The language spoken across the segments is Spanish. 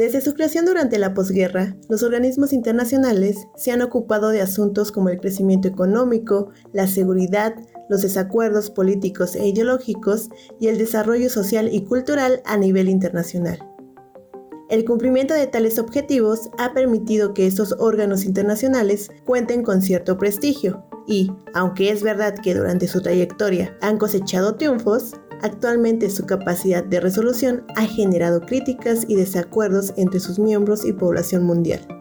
Desde su creación durante la posguerra, los organismos internacionales se han ocupado de asuntos como el crecimiento económico, la seguridad, los desacuerdos políticos e ideológicos y el desarrollo social y cultural a nivel internacional. El cumplimiento de tales objetivos ha permitido que estos órganos internacionales cuenten con cierto prestigio y, aunque es verdad que durante su trayectoria han cosechado triunfos, Actualmente su capacidad de resolución ha generado críticas y desacuerdos entre sus miembros y población mundial.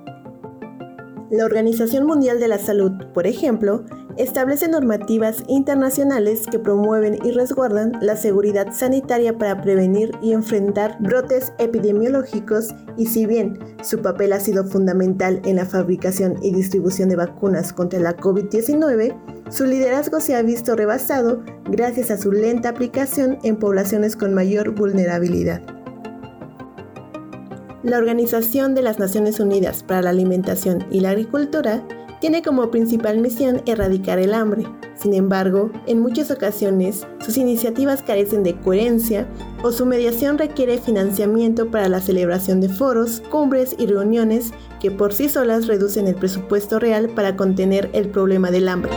La Organización Mundial de la Salud, por ejemplo, establece normativas internacionales que promueven y resguardan la seguridad sanitaria para prevenir y enfrentar brotes epidemiológicos y si bien su papel ha sido fundamental en la fabricación y distribución de vacunas contra la COVID-19, su liderazgo se ha visto rebasado gracias a su lenta aplicación en poblaciones con mayor vulnerabilidad. La Organización de las Naciones Unidas para la Alimentación y la Agricultura tiene como principal misión erradicar el hambre. Sin embargo, en muchas ocasiones sus iniciativas carecen de coherencia o su mediación requiere financiamiento para la celebración de foros, cumbres y reuniones que por sí solas reducen el presupuesto real para contener el problema del hambre.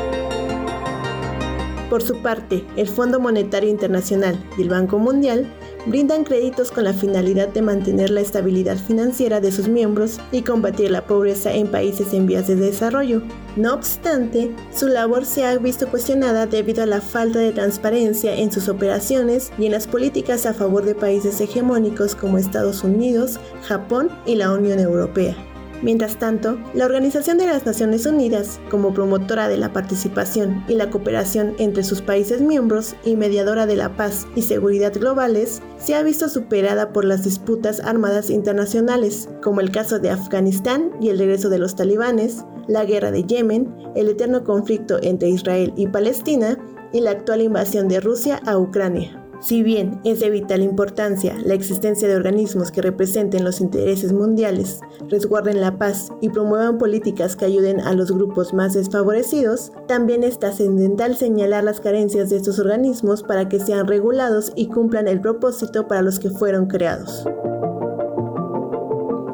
Por su parte, el Fondo Monetario Internacional y el Banco Mundial brindan créditos con la finalidad de mantener la estabilidad financiera de sus miembros y combatir la pobreza en países en vías de desarrollo. No obstante, su labor se ha visto cuestionada debido a la falta de transparencia en sus operaciones y en las políticas a favor de países hegemónicos como Estados Unidos, Japón y la Unión Europea. Mientras tanto, la Organización de las Naciones Unidas, como promotora de la participación y la cooperación entre sus países miembros y mediadora de la paz y seguridad globales, se ha visto superada por las disputas armadas internacionales, como el caso de Afganistán y el regreso de los talibanes, la guerra de Yemen, el eterno conflicto entre Israel y Palestina y la actual invasión de Rusia a Ucrania. Si bien es de vital importancia la existencia de organismos que representen los intereses mundiales, resguarden la paz y promuevan políticas que ayuden a los grupos más desfavorecidos, también es trascendental señalar las carencias de estos organismos para que sean regulados y cumplan el propósito para los que fueron creados.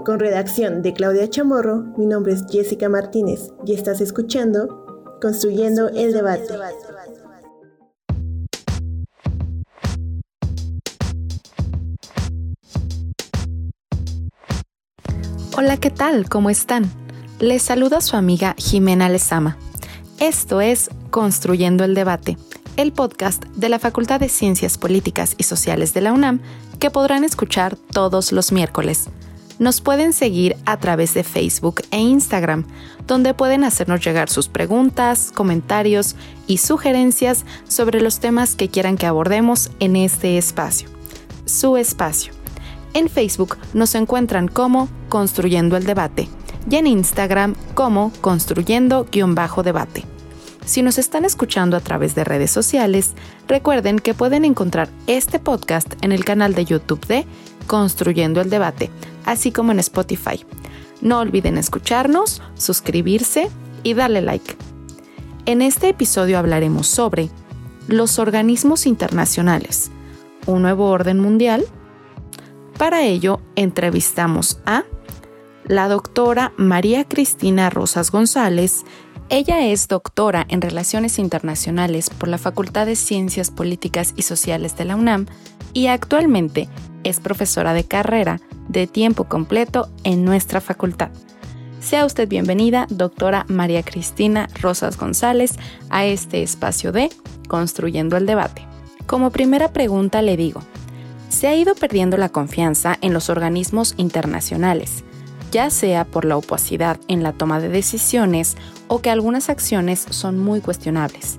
Con redacción de Claudia Chamorro, mi nombre es Jessica Martínez y estás escuchando Construyendo el Debate. Hola, ¿qué tal? ¿Cómo están? Les saluda su amiga Jimena Lezama. Esto es Construyendo el Debate, el podcast de la Facultad de Ciencias Políticas y Sociales de la UNAM que podrán escuchar todos los miércoles. Nos pueden seguir a través de Facebook e Instagram, donde pueden hacernos llegar sus preguntas, comentarios y sugerencias sobre los temas que quieran que abordemos en este espacio. Su espacio. En Facebook nos encuentran como Construyendo el Debate y en Instagram como Construyendo-Debate. Si nos están escuchando a través de redes sociales, recuerden que pueden encontrar este podcast en el canal de YouTube de Construyendo el Debate, así como en Spotify. No olviden escucharnos, suscribirse y darle like. En este episodio hablaremos sobre los organismos internacionales, un nuevo orden mundial, para ello, entrevistamos a la doctora María Cristina Rosas González. Ella es doctora en Relaciones Internacionales por la Facultad de Ciencias Políticas y Sociales de la UNAM y actualmente es profesora de carrera de tiempo completo en nuestra facultad. Sea usted bienvenida, doctora María Cristina Rosas González, a este espacio de Construyendo el Debate. Como primera pregunta le digo, se ha ido perdiendo la confianza en los organismos internacionales, ya sea por la opacidad en la toma de decisiones o que algunas acciones son muy cuestionables.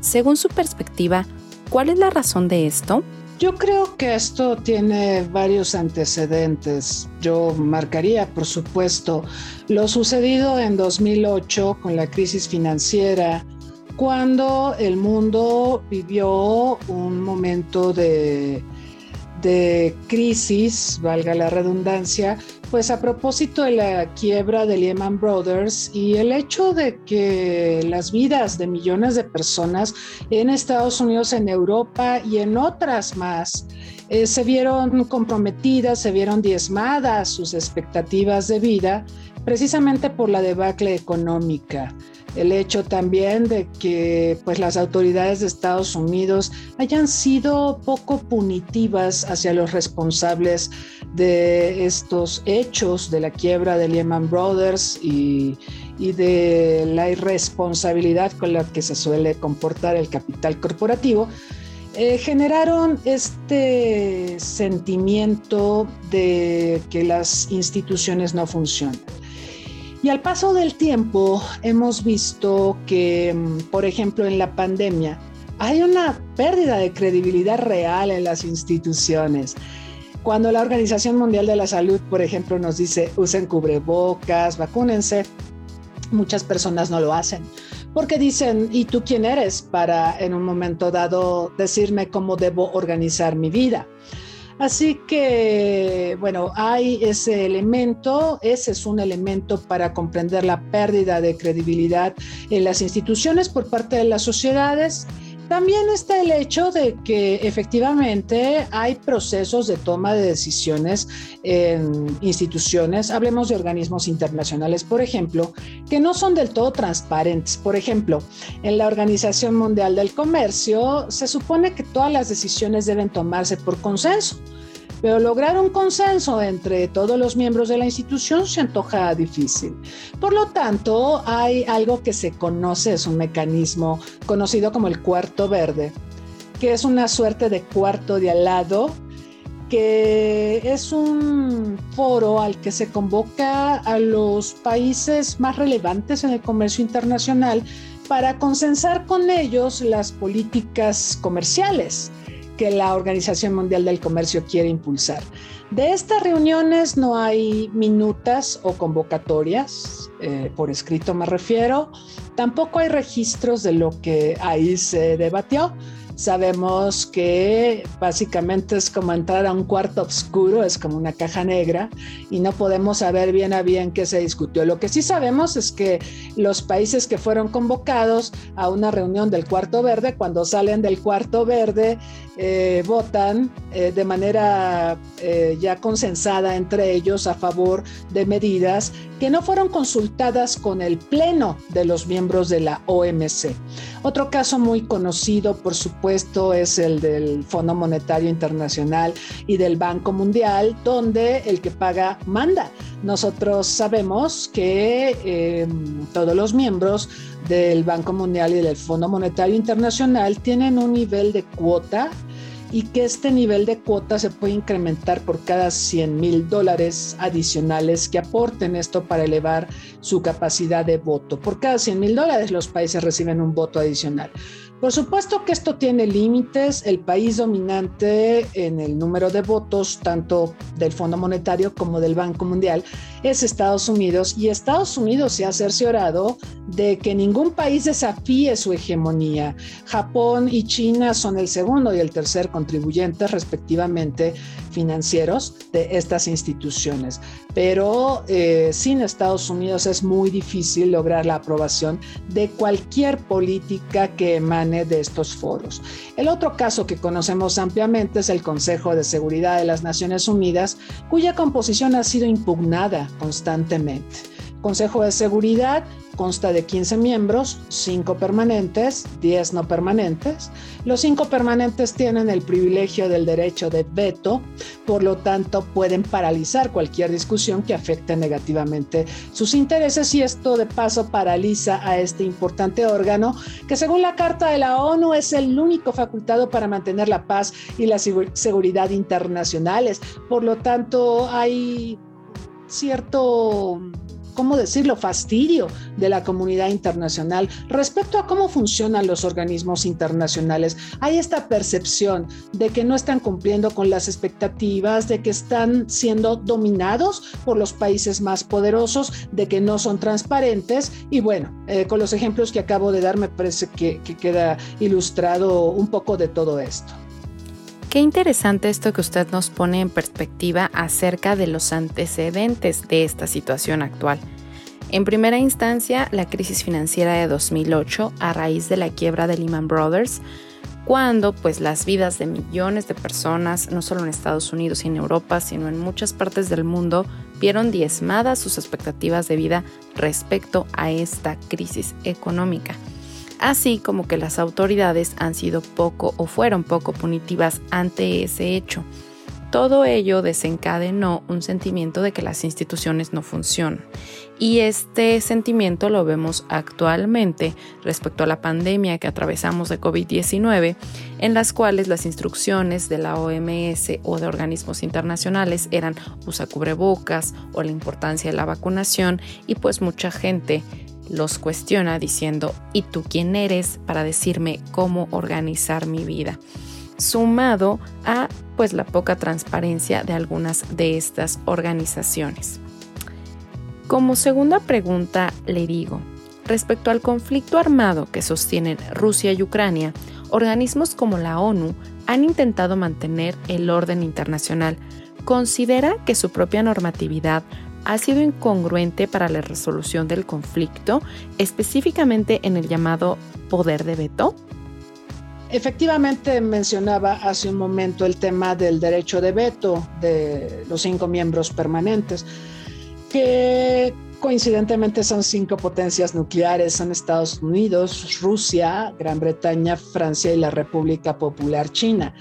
Según su perspectiva, ¿cuál es la razón de esto? Yo creo que esto tiene varios antecedentes. Yo marcaría, por supuesto, lo sucedido en 2008 con la crisis financiera, cuando el mundo vivió un momento de, de crisis, valga la redundancia, pues a propósito de la quiebra de Lehman Brothers y el hecho de que las vidas de millones de personas en Estados Unidos, en Europa y en otras más eh, se vieron comprometidas, se vieron diezmadas sus expectativas de vida precisamente por la debacle económica el hecho también de que pues las autoridades de Estados Unidos hayan sido poco punitivas hacia los responsables de estos hechos de la quiebra de Lehman Brothers y, de la irresponsabilidad con la que se suele comportar el capital corporativo, eh, generaron este sentimiento de que las instituciones no funcionan. Y al paso del tiempo hemos visto que, mm, por ejemplo, en la pandemia hay una pérdida de credibilidad real en las instituciones. Cuando la Organización Mundial de la Salud, por ejemplo, nos dice usen cubrebocas, vacúnense, muchas personas no lo hacen porque dicen, ¿y tú quién eres para en un momento dado decirme cómo debo organizar mi vida? Así que, bueno, hay ese elemento, ese es un elemento para comprender la pérdida de credibilidad en las instituciones por parte de las sociedades. También está el hecho de que efectivamente hay procesos de toma de decisiones en instituciones, hablemos de organismos internacionales, por ejemplo, que no son del todo transparentes. Por ejemplo, en la Organización Mundial del Comercio se supone que todas las decisiones deben tomarse por consenso pero lograr un consenso entre todos los miembros de la institución se antoja difícil. Por lo tanto, hay algo que se conoce, es un mecanismo conocido como el cuarto verde, que es una suerte de cuarto de al lado que es un foro al que se convoca a los países más relevantes en el comercio internacional para consensar con ellos las políticas comerciales que la Organización Mundial del Comercio quiere impulsar. De estas reuniones no hay minutas o convocatorias, eh, por escrito me refiero, tampoco hay registros de lo que ahí se debatió, Sabemos que básicamente es como entrar a un cuarto oscuro, es como una caja negra y no podemos saber bien a bien qué se discutió. Lo que sí sabemos es que los países que fueron convocados a una reunión del cuarto verde, cuando salen del cuarto verde, eh, votan eh, de manera eh, ya consensada entre ellos a favor de medidas que no fueron consultadas con el pleno de los miembros de la OMC. Otro caso muy conocido, por supuesto, es el del Fondo Monetario Internacional y del Banco Mundial, donde el que paga manda. Nosotros sabemos que em, todos los miembros del Banco Mundial y del Fondo Monetario Internacional tienen un nivel de cuota y que este nivel de cuota se puede incrementar por cada 100 mil dólares adicionales que aporten esto para elevar su capacidad de voto. Por cada 100 mil dólares los países reciben un voto adicional. Por supuesto que esto tiene límites. El país dominante en el número de votos, tanto del Fondo Monetario como del Banco Mundial, es Estados Unidos y Estados Unidos se ha cerciorado de que ningún país desafíe su hegemonía. Japón y China son el segundo y el tercer contribuyente respectivamente financieros de estas instituciones. Pero eh, sin Estados Unidos es muy difícil lograr la aprobación de cualquier política que emane de estos foros. El otro caso que conocemos ampliamente es el Consejo de Seguridad de las Naciones Unidas, cuya composición ha sido impugnada constantemente. Consejo de Seguridad consta de 15 miembros, 5 permanentes, 10 no permanentes. Los 5 permanentes tienen el privilegio del derecho de veto, por lo tanto pueden paralizar cualquier discusión que afecte negativamente sus intereses y esto de paso paraliza a este importante órgano que según la Carta de la ONU es el único facultado para mantener la paz y la seguridad internacionales. Por lo tanto, hay cierto ¿cómo decirlo?, fastidio de la comunidad internacional respecto a cómo funcionan los organismos internacionales. Hay esta percepción de que no están cumpliendo con las expectativas, de que están siendo dominados por los países más poderosos, de que no son transparentes y bueno, eh, con los ejemplos que acabo de dar me parece que, que queda ilustrado un poco de todo esto. Qué interesante esto que usted nos pone en perspectiva acerca de los antecedentes de esta situación actual. En primera instancia, la crisis financiera de 2008 a raíz de la quiebra de Lehman Brothers, cuando pues las vidas de millones de personas, no solo en Estados Unidos y en Europa, sino en muchas partes del mundo, vieron diezmadas sus expectativas de vida respecto a esta crisis económica así como que las autoridades han sido poco o fueron poco punitivas ante ese hecho. Todo ello desencadenó un sentimiento de que las instituciones no funcionan. Y este sentimiento lo vemos actualmente respecto a la pandemia que atravesamos de COVID-19, en las cuales las instrucciones de la OMS o de organismos internacionales eran usa cubrebocas o la importancia de la vacunación y pues mucha gente los cuestiona diciendo, ¿y tú quién eres para decirme cómo organizar mi vida? Sumado a pues la poca transparencia de algunas de estas organizaciones. Como segunda pregunta le digo, respecto al conflicto armado que sostienen Rusia y Ucrania, organismos como la ONU han intentado mantener el orden internacional. ¿Considera que su propia normatividad ha sido incongruente para la resolución del conflicto, específicamente en el llamado poder de veto? Efectivamente, mencionaba hace un momento el tema del derecho de veto de los cinco miembros permanentes, que coincidentemente son cinco potencias nucleares, son Estados Unidos, Rusia, Gran Bretaña, Francia y la República Popular China.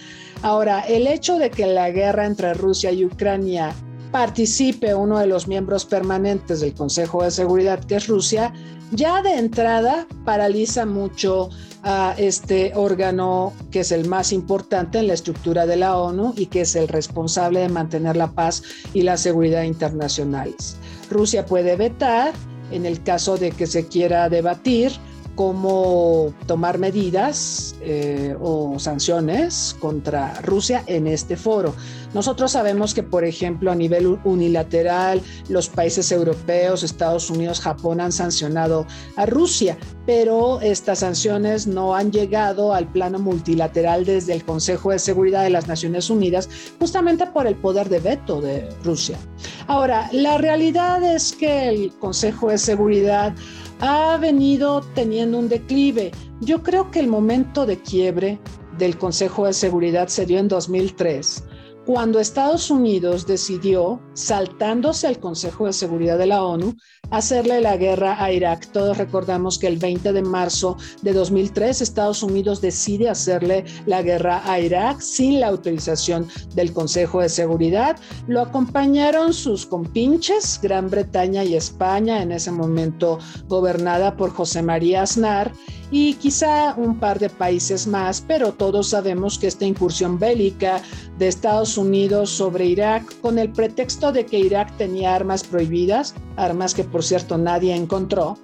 Ahora, el hecho de que la guerra entre Rusia y Ucrania participe uno de los miembros permanentes del Consejo de Seguridad, que es Rusia, ya de entrada paraliza mucho a este órgano que es el más importante en la estructura de la ONU y que es el responsable de mantener la paz y la seguridad internacionales. Rusia puede vetar en el caso de que se quiera debatir cómo tomar medidas eh, o sanciones contra Rusia en este foro. Nosotros sabemos que, por ejemplo, a nivel unilateral, los países europeos, Estados Unidos, Japón han sancionado a Rusia, pero estas sanciones no han llegado al plano multilateral desde el Consejo de Seguridad de las Naciones Unidas, justamente por el poder de veto de Rusia. Ahora, la realidad es que el Consejo de Seguridad ha venido teniendo un declive. Yo creo que el momento de quiebre del Consejo de Seguridad se dio en 2003 cuando Estados Unidos decidió, saltándose al Consejo de Seguridad de la ONU, hacerle la guerra a Irak. Todos recordamos que el 20 de marzo de 2003 Estados Unidos decide hacerle la guerra a Irak sin la autorización del Consejo de Seguridad. Lo acompañaron sus compinches, Gran Bretaña y España, en ese momento gobernada por José María Aznar, y quizá un par de países más, pero todos sabemos que esta incursión bélica de Estados Unidos sobre Irak, con el pretexto de que Irak tenía armas prohibidas, armas que por cierto nadie encontró,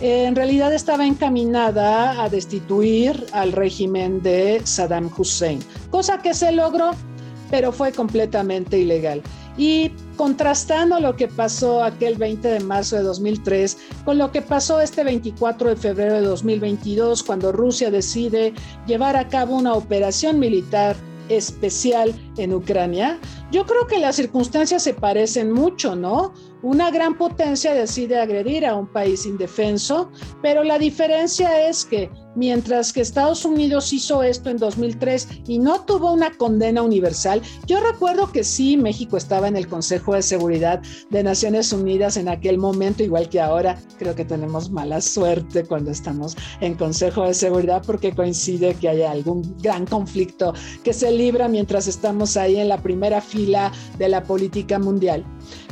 en realidad estaba encaminada a destituir al régimen de Saddam Hussein, cosa que se logró, pero fue completamente ilegal. Y contrastando lo que pasó aquel 20 de marzo de 2003 con lo que pasó este 24 de febrero de 2022, cuando Rusia decide llevar a cabo una operación militar especial en Ucrania, yo creo que las circunstancias se parecen mucho, ¿no? Una gran potencia decide agredir a un país indefenso, pero la diferencia es que mientras que Estados Unidos hizo esto en 2003 y no tuvo una condena universal, yo recuerdo que sí, México estaba en el Consejo de Seguridad de Naciones Unidas en aquel momento, igual que ahora, creo que tenemos mala suerte cuando estamos en Consejo de Seguridad porque coincide que haya algún gran conflicto que se libra mientras estamos ahí en la primera fila de la política mundial.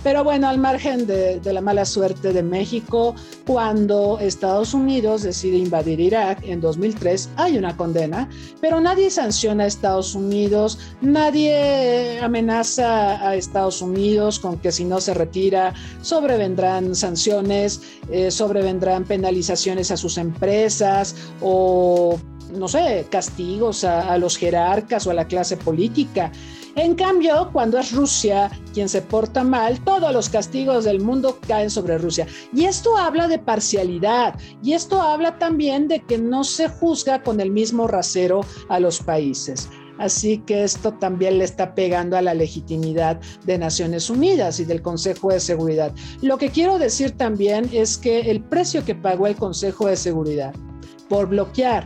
Pero bueno, al margen de, la mala suerte de México, cuando Estados Unidos decide invadir Irak en 2003, hay una condena, pero nadie sanciona a Estados Unidos, nadie amenaza a Estados Unidos con que si no se retira sobrevendrán sanciones, eh, sobrevendrán penalizaciones a sus empresas o no sé, castigos a, a, los jerarcas o a la clase política. En cambio, cuando es Rusia quien se porta mal, todos los castigos del mundo caen sobre Rusia. Y esto habla de parcialidad y esto habla también de que no se juzga con el mismo rasero a los países. Así que esto también le está pegando a la legitimidad de Naciones Unidas y del Consejo de Seguridad. Lo que quiero decir también es que el precio que pagó el Consejo de Seguridad por bloquear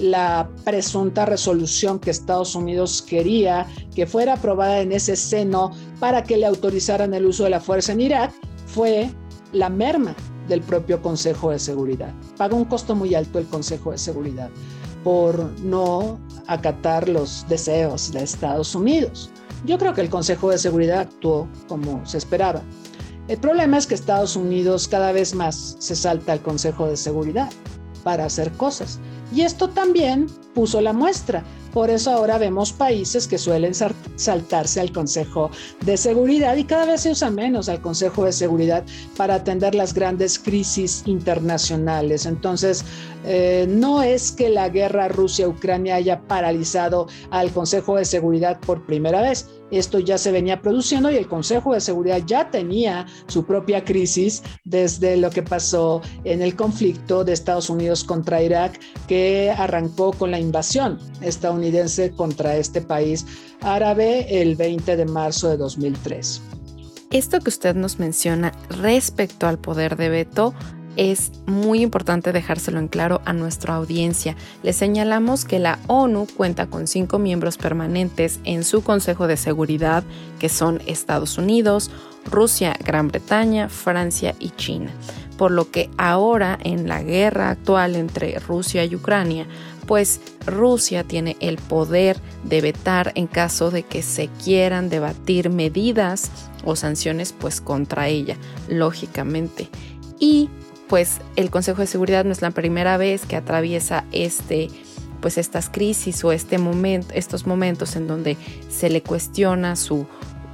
la presunta resolución que Estados Unidos quería que fuera aprobada en ese seno para que le autorizaran el uso de la fuerza en Irak fue la merma del propio Consejo de Seguridad. Pagó un costo muy alto el Consejo de Seguridad por no acatar los deseos de Estados Unidos. Yo creo que el Consejo de Seguridad actuó como se esperaba. El problema es que Estados Unidos cada vez más se salta al Consejo de Seguridad para hacer cosas. Y esto también puso la muestra. Por eso ahora vemos países que suelen saltarse al Consejo de Seguridad y cada vez se usa menos al Consejo de Seguridad para atender las grandes crisis internacionales. Entonces, eh, no es que la guerra Rusia-Ucrania haya paralizado al Consejo de Seguridad por primera vez esto ya se venía produciendo y el Consejo de Seguridad ya tenía su propia crisis desde lo que pasó en el conflicto de Estados Unidos contra Irak, que arrancó con la invasión estadounidense contra este país árabe el 20 de marzo de 2003. Esto que usted nos menciona respecto al poder de veto es muy importante dejárselo en claro a nuestra audiencia. Le señalamos que la ONU cuenta con cinco miembros permanentes en su Consejo de Seguridad, que son Estados Unidos, Rusia, Gran Bretaña, Francia y China. Por lo que ahora en la guerra actual entre Rusia y Ucrania, pues Rusia tiene el poder de vetar en caso de que se quieran debatir medidas o sanciones pues contra ella, lógicamente. Y pues el Consejo de Seguridad no es la primera vez que atraviesa este pues estas crisis o este momento, estos momentos en donde se le cuestiona su,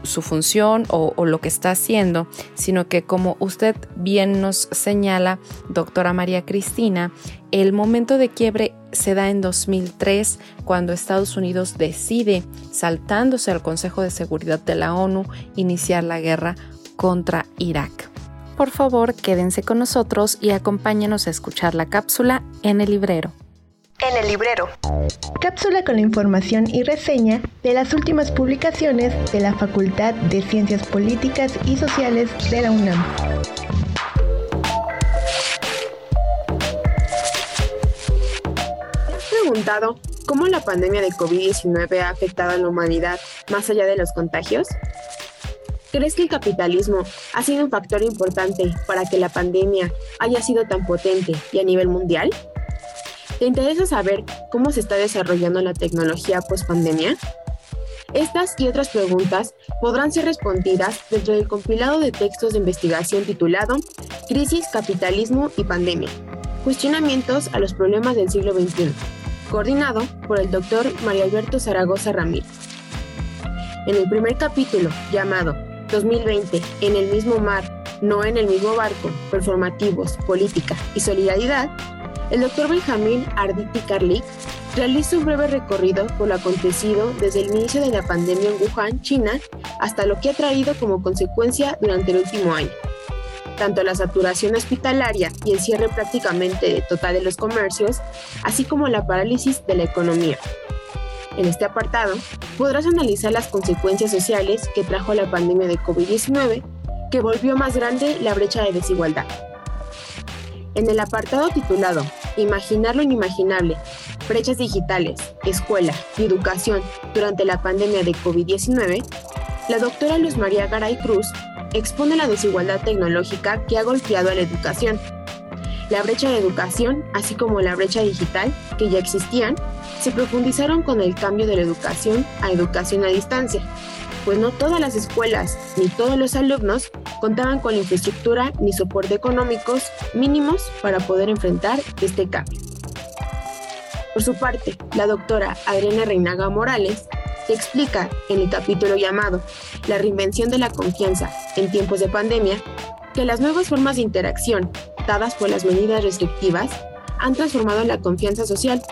su función o, o, lo que está haciendo, sino que como usted bien nos señala, doctora María Cristina, el momento de quiebre se da en 2003 cuando Estados Unidos decide, saltándose al Consejo de Seguridad de la ONU, iniciar la guerra contra Irak por favor quédense con nosotros y acompáñenos a escuchar la cápsula en el librero. En el librero. Cápsula con la información y reseña de las últimas publicaciones de la Facultad de Ciencias Políticas y Sociales de la UNAM. ¿Te has preguntado cómo la pandemia de COVID-19 ha afectado a la humanidad más allá de los contagios? ¿Crees que el capitalismo ha sido un factor importante para que la pandemia haya sido tan potente y a nivel mundial? ¿Te interesa saber cómo se está desarrollando la tecnología post-pandemia? Estas y otras preguntas podrán ser respondidas dentro del compilado de textos de investigación titulado Crisis, Capitalismo y Pandemia. Cuestionamientos a los problemas del siglo XXI, coordinado por el doctor Mario Alberto Zaragoza Ramírez. En el primer capítulo, llamado 2020, en el mismo mar, no en el mismo barco, performativos, política y solidaridad, el doctor Benjamín Arditi Karlik realiza un breve recorrido por lo acontecido desde el inicio de la pandemia en Wuhan, China, hasta lo que ha traído como consecuencia durante el último año. Tanto la saturación hospitalaria y el cierre prácticamente total de los comercios, así como la parálisis de la economía, en este apartado podrás analizar las consecuencias sociales que trajo la pandemia de COVID-19, que volvió más grande la brecha de desigualdad. En el apartado titulado Imaginar lo inimaginable, brechas digitales, escuela y educación durante la pandemia de COVID-19, la doctora Luz María Garay Cruz expone la desigualdad tecnológica que ha golpeado a la educación la brecha de educación, así como la brecha digital, que ya existían, se profundizaron con el cambio de la educación a educación a distancia, pues no todas las escuelas ni todos los alumnos contaban con la infraestructura ni soporte económicos mínimos para poder enfrentar este cambio. Por su parte, la doctora Adriana Reinaga Morales se explica en el capítulo llamado La reinvención de la confianza en tiempos de pandemia que las nuevas formas de interacción dadas por las medidas restrictivas han transformado la confianza social.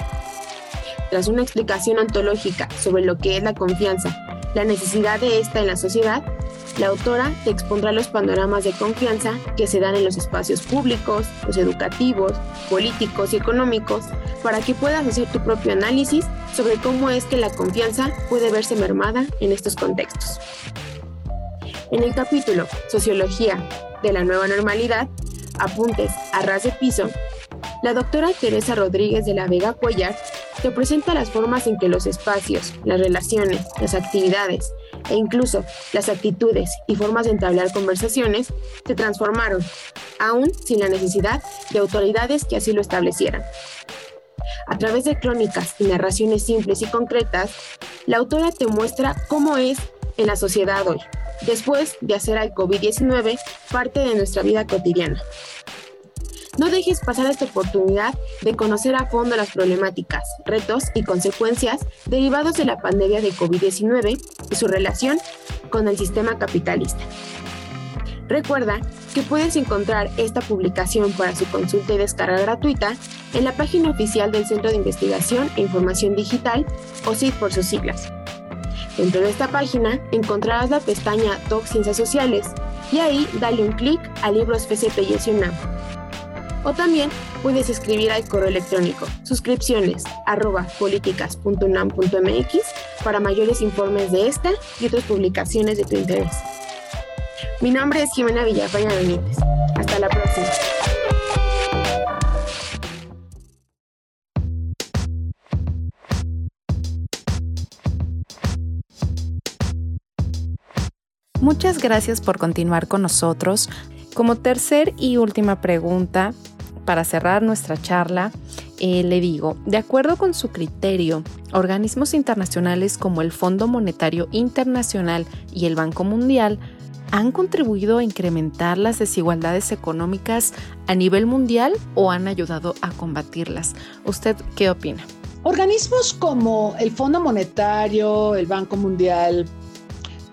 Tras una explicación ontológica sobre lo que es la confianza, la necesidad de esta en la sociedad, la autora te expondrá los panoramas de confianza que se dan en los espacios públicos, los educativos, políticos y económicos, para que puedas hacer tu propio análisis sobre cómo es que la confianza puede verse mermada en estos contextos. En el capítulo Sociología de la nueva normalidad, apuntes a ras de piso, la doctora Teresa Rodríguez de la Vega Cuellar te presenta las formas en que los espacios, las relaciones, las actividades e incluso las actitudes y formas de entablar conversaciones se transformaron, aún sin la necesidad de autoridades que así lo establecieran. A través de crónicas y narraciones simples y concretas, la autora te muestra cómo es en la sociedad hoy, después de hacer al COVID-19 parte de nuestra vida cotidiana. No dejes pasar esta oportunidad de conocer a fondo las problemáticas, retos y consecuencias derivados de la pandemia de COVID-19 y su relación con el sistema capitalista. Recuerda que puedes encontrar esta publicación para su consulta y descarga gratuita en la página oficial del Centro de Investigación e Información Digital, o CID por sus siglas. Dentro de esta página encontrarás la pestaña Doc Ciencias Sociales y ahí dale un clic a Libros FCP y UNAM o también puedes escribir al correo electrónico suscripciones arroba políticas.unam.mx para mayores informes de esta y otras publicaciones de tu interés. Mi nombre es Jimena Villafaña Benítez. Hasta la próxima. Muchas gracias por continuar con nosotros. Como tercer y última pregunta, para cerrar nuestra charla, eh, le digo, de acuerdo con su criterio, organismos internacionales como el Fondo Monetario Internacional y el Banco Mundial han contribuido a incrementar las desigualdades económicas a nivel mundial o han ayudado a combatirlas. ¿Usted qué opina? Organismos como el Fondo Monetario, el Banco Mundial,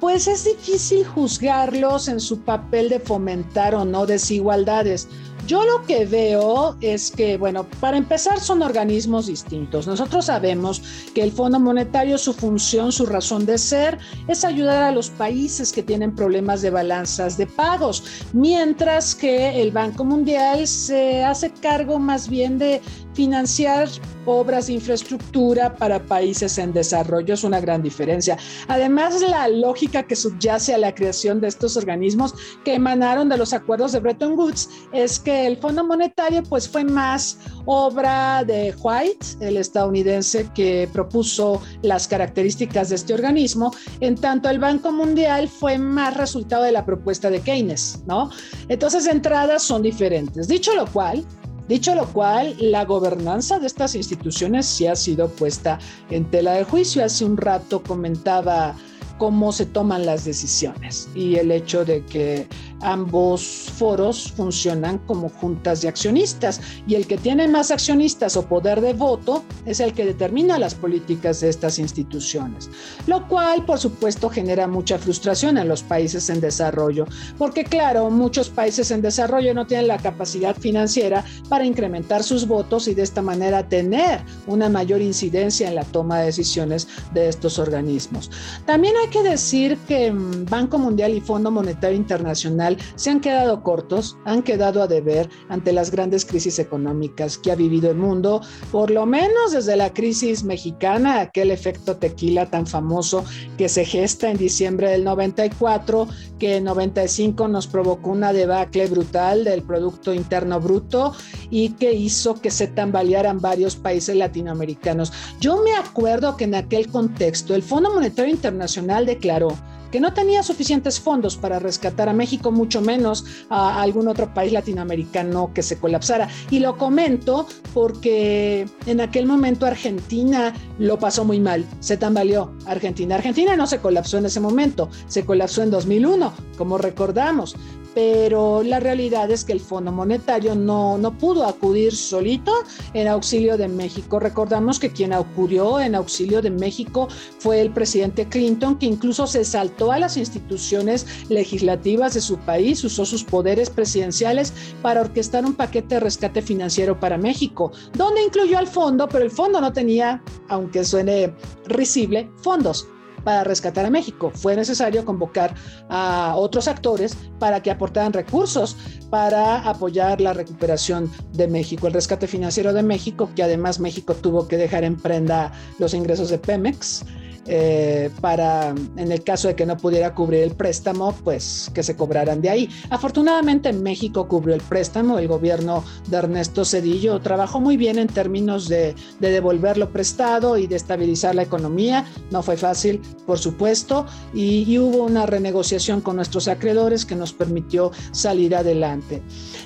pues es difícil juzgarlos en su papel de fomentar o no desigualdades yo lo que veo es que, bueno, para empezar son organismos distintos. Nosotros sabemos que el Fondo Monetario, su función, su razón de ser es ayudar a los países que tienen problemas de balanzas de pagos, mientras que el Banco Mundial se hace cargo más bien de financiar obras de infraestructura para países en desarrollo es una gran diferencia. Además, la lógica que subyace a la creación de estos organismos que emanaron de los acuerdos de Bretton Woods es que el Fondo Monetario pues fue más obra de White, el estadounidense que propuso las características de este organismo, en tanto el Banco Mundial fue más resultado de la propuesta de Keynes, ¿no? Entonces, entradas son diferentes. Dicho lo cual, Dicho lo cual, la gobernanza de estas instituciones sí ha sido puesta en tela de juicio. Hace un rato comentaba cómo se toman las decisiones y el hecho de que ambos foros funcionan como juntas de accionistas y el que tiene más accionistas o poder de voto es el que determina las políticas de estas instituciones, lo cual por supuesto genera mucha frustración en los países en desarrollo, porque claro, muchos países en desarrollo no tienen la capacidad financiera para incrementar sus votos y de esta manera tener una mayor incidencia en la toma de decisiones de estos organismos. También hay que decir que mm, Banco Mundial y Fondo Monetario Internacional se han quedado cortos, han quedado a deber ante las grandes crisis económicas que ha vivido el mundo, por lo menos desde la crisis mexicana, aquel efecto tequila tan famoso que se gesta en diciembre del 94, que en 95 nos provocó una debacle brutal del Producto Interno Bruto y que hizo que se tambalearan varios países latinoamericanos. Yo me acuerdo que en aquel contexto el Fondo Monetario Internacional declaró que no tenía suficientes fondos para rescatar a México, mucho menos a algún otro país latinoamericano que se colapsara. Y lo comento porque en aquel momento Argentina lo pasó muy mal, se tambaleó Argentina. Argentina no se colapsó en ese momento, se colapsó en 2001, como recordamos pero la realidad es que el Fondo Monetario no, no pudo acudir solito en auxilio de México. Recordamos que quien acudió en auxilio de México fue el presidente Clinton, que incluso se saltó a las instituciones legislativas de su país, usó sus poderes presidenciales para orquestar un paquete de rescate financiero para México, donde incluyó al fondo, pero el fondo no tenía, aunque suene risible, fondos para rescatar a México. Fue necesario convocar a otros actores para que aportaran recursos para apoyar la recuperación de México, el rescate financiero de México, que además México tuvo que dejar en prenda los ingresos de Pemex eh, para, en el caso de que no pudiera cubrir el préstamo, pues que se cobraran de ahí. Afortunadamente México cubrió el préstamo, el gobierno de Ernesto Cedillo trabajó muy bien en términos de, de devolver lo prestado y de estabilizar la economía. No fue fácil, por supuesto, y, y hubo una renegociación con nuestros acreedores que nos permitió salir adelante.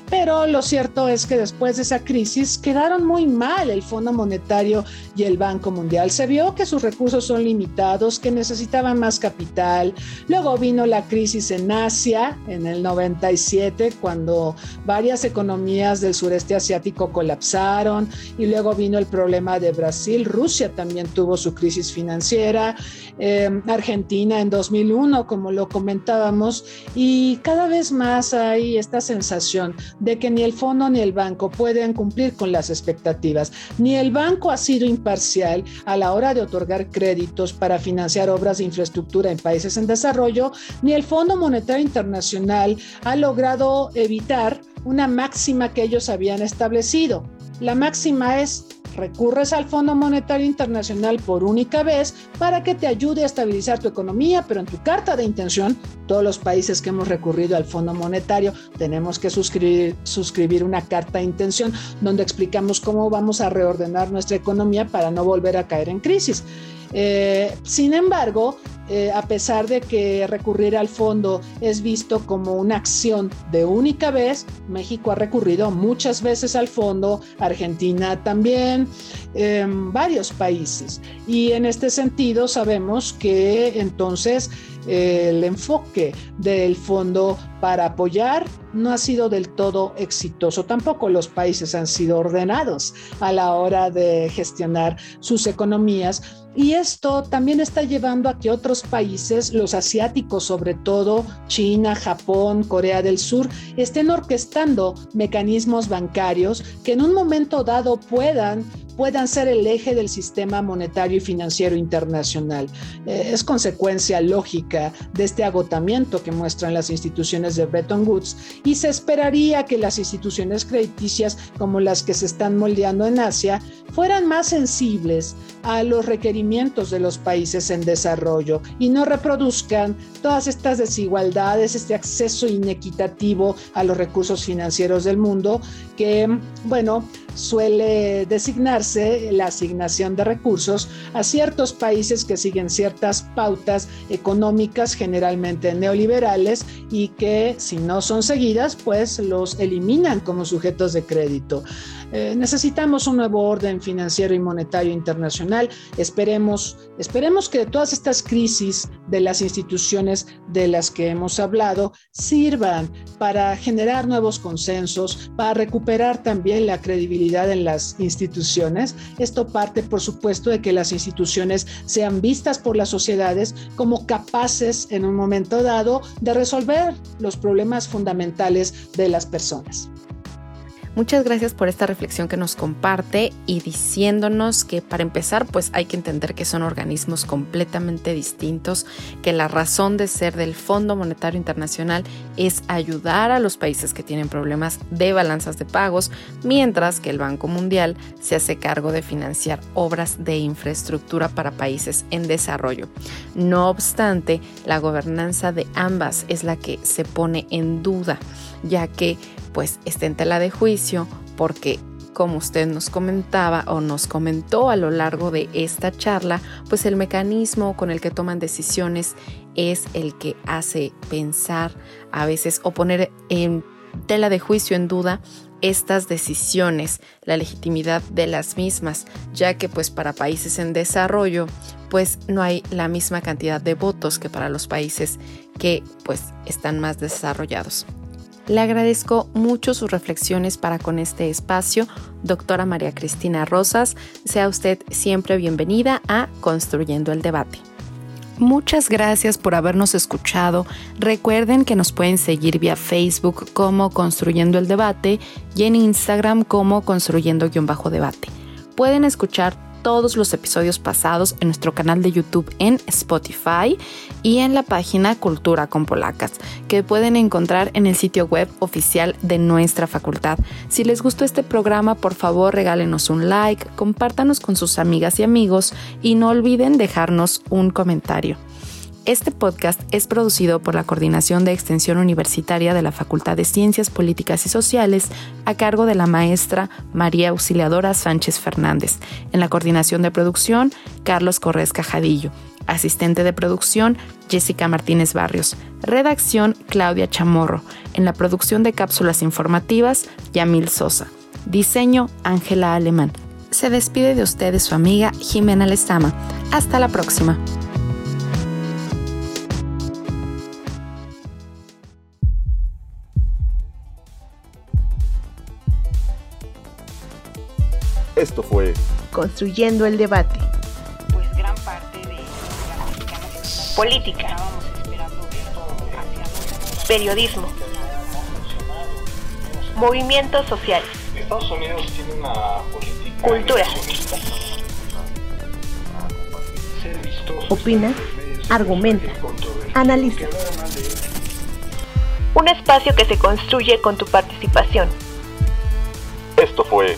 Pero lo cierto es que después de esa crisis quedaron muy mal el Fondo Monetario y el Banco Mundial. Se vio que sus recursos son limitados que necesitaban más capital. Luego vino la crisis en Asia en el 97, cuando varias economías del sureste asiático colapsaron. Y luego vino el problema de Brasil. Rusia también tuvo su crisis financiera. Eh, Argentina en 2001, como lo comentábamos. Y cada vez más hay esta sensación de que ni el fondo ni el banco pueden cumplir con las expectativas. Ni el banco ha sido imparcial a la hora de otorgar créditos para financiar obras de infraestructura en países en desarrollo, ni el Fondo Monetario Internacional ha logrado evitar una máxima que ellos habían establecido. La máxima es recurres al Fondo Monetario Internacional por única vez para que te ayude a estabilizar tu economía, pero en tu carta de intención, todos los países que hemos recurrido al Fondo Monetario tenemos que suscribir, suscribir una carta de intención donde explicamos cómo vamos a reordenar nuestra economía para no volver a caer en crisis. Eh, sin embargo, eh, a pesar de que recurrir al fondo es visto como una acción de única vez, México ha recurrido muchas veces al fondo, Argentina también, em, varios países. Y en este sentido sabemos que entonces el enfoque del fondo para apoyar no ha sido del todo exitoso. Tampoco los países han sido ordenados a la hora de gestionar sus economías. Y esto también está llevando a que otros países, los asiáticos sobre todo, China, Japón, Corea del Sur, estén orquestando mecanismos bancarios que en un momento dado puedan puedan ser el eje del sistema monetario y financiero internacional. Eh, es consecuencia lógica de este agotamiento que muestran las instituciones de Bretton Woods y se esperaría que las instituciones crediticias como las que se están moldeando en Asia fueran más sensibles a los requerimientos de los países en desarrollo y no reproduzcan todas estas desigualdades, este acceso inequitativo a los recursos financieros del mundo que, bueno, suele designarse la asignación de recursos a ciertos países que siguen ciertas pautas económicas generalmente neoliberales y que si no son seguidas pues los eliminan como sujetos de crédito. Eh, necesitamos un nuevo orden financiero y monetario internacional. Esperemos, esperemos que todas estas crisis de las instituciones de las que hemos hablado sirvan para generar nuevos consensos, para recuperar también la credibilidad en las instituciones. Esto parte, por supuesto, de que las instituciones sean vistas por las sociedades como capaces en un momento dado de resolver los problemas fundamentales de las personas. Muchas gracias por esta reflexión que nos comparte y diciéndonos que para empezar pues hay que entender que son organismos completamente distintos, que la razón de ser del Fondo Monetario Internacional es ayudar a los países que tienen problemas de balanzas de pagos, mientras que el Banco Mundial se hace cargo de financiar obras de infraestructura para países en desarrollo. No obstante, la gobernanza de ambas es la que se pone en duda, ya que pues está en tela de juicio porque como usted nos comentaba o nos comentó a lo largo de esta charla, pues el mecanismo con el que toman decisiones es el que hace pensar a veces o poner en tela de juicio en duda estas decisiones, la legitimidad de las mismas, ya que pues para países en desarrollo pues no hay la misma cantidad de votos que para los países que pues están más desarrollados. Le agradezco mucho sus reflexiones para con este espacio. Doctora María Cristina Rosas, sea usted siempre bienvenida a Construyendo el Debate. Muchas gracias por habernos escuchado. Recuerden que nos pueden seguir vía Facebook como Construyendo el Debate y en Instagram como Construyendo-Debate. Pueden escuchar todos los episodios pasados en nuestro canal de YouTube en Spotify y en la página Cultura con Polacas, que pueden encontrar en el sitio web oficial de nuestra facultad. Si les gustó este programa, por favor regálenos un like, compártanos con sus amigas y amigos y no olviden dejarnos un comentario. Este podcast es producido por la Coordinación de Extensión Universitaria de la Facultad de Ciencias Políticas y Sociales a cargo de la maestra María Auxiliadora Sánchez Fernández. En la coordinación de producción, Carlos Corrés Cajadillo. Asistente de producción, Jessica Martínez Barrios. Redacción, Claudia Chamorro. En la producción de cápsulas informativas, Yamil Sosa. Diseño, Ángela Alemán. Se despide de ustedes su amiga Jimena Lezama. Hasta la próxima. Esto fue Construyendo el debate. Pues gran parte de política, periodismo, movimientos sociales, Estados Unidos tiene una política Cultura. opina, argumenta, analiza. Un espacio que se construye con tu participación. Esto fue